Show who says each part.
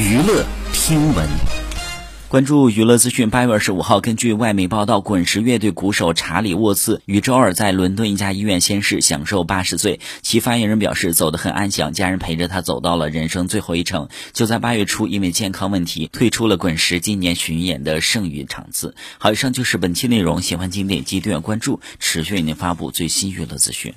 Speaker 1: 娱乐听闻。关注娱乐资讯。八月二十五号，根据外媒报道，滚石乐队鼓手查理·沃茨于周二在伦敦一家医院先逝，享受八十岁。其发言人表示，走得很安详，家人陪着他走到了人生最后一程。就在八月初，因为健康问题，退出了滚石今年巡演的剩余场次。好，以上就是本期内容。喜欢请点击订阅关注，持续为您发布最新娱乐资讯。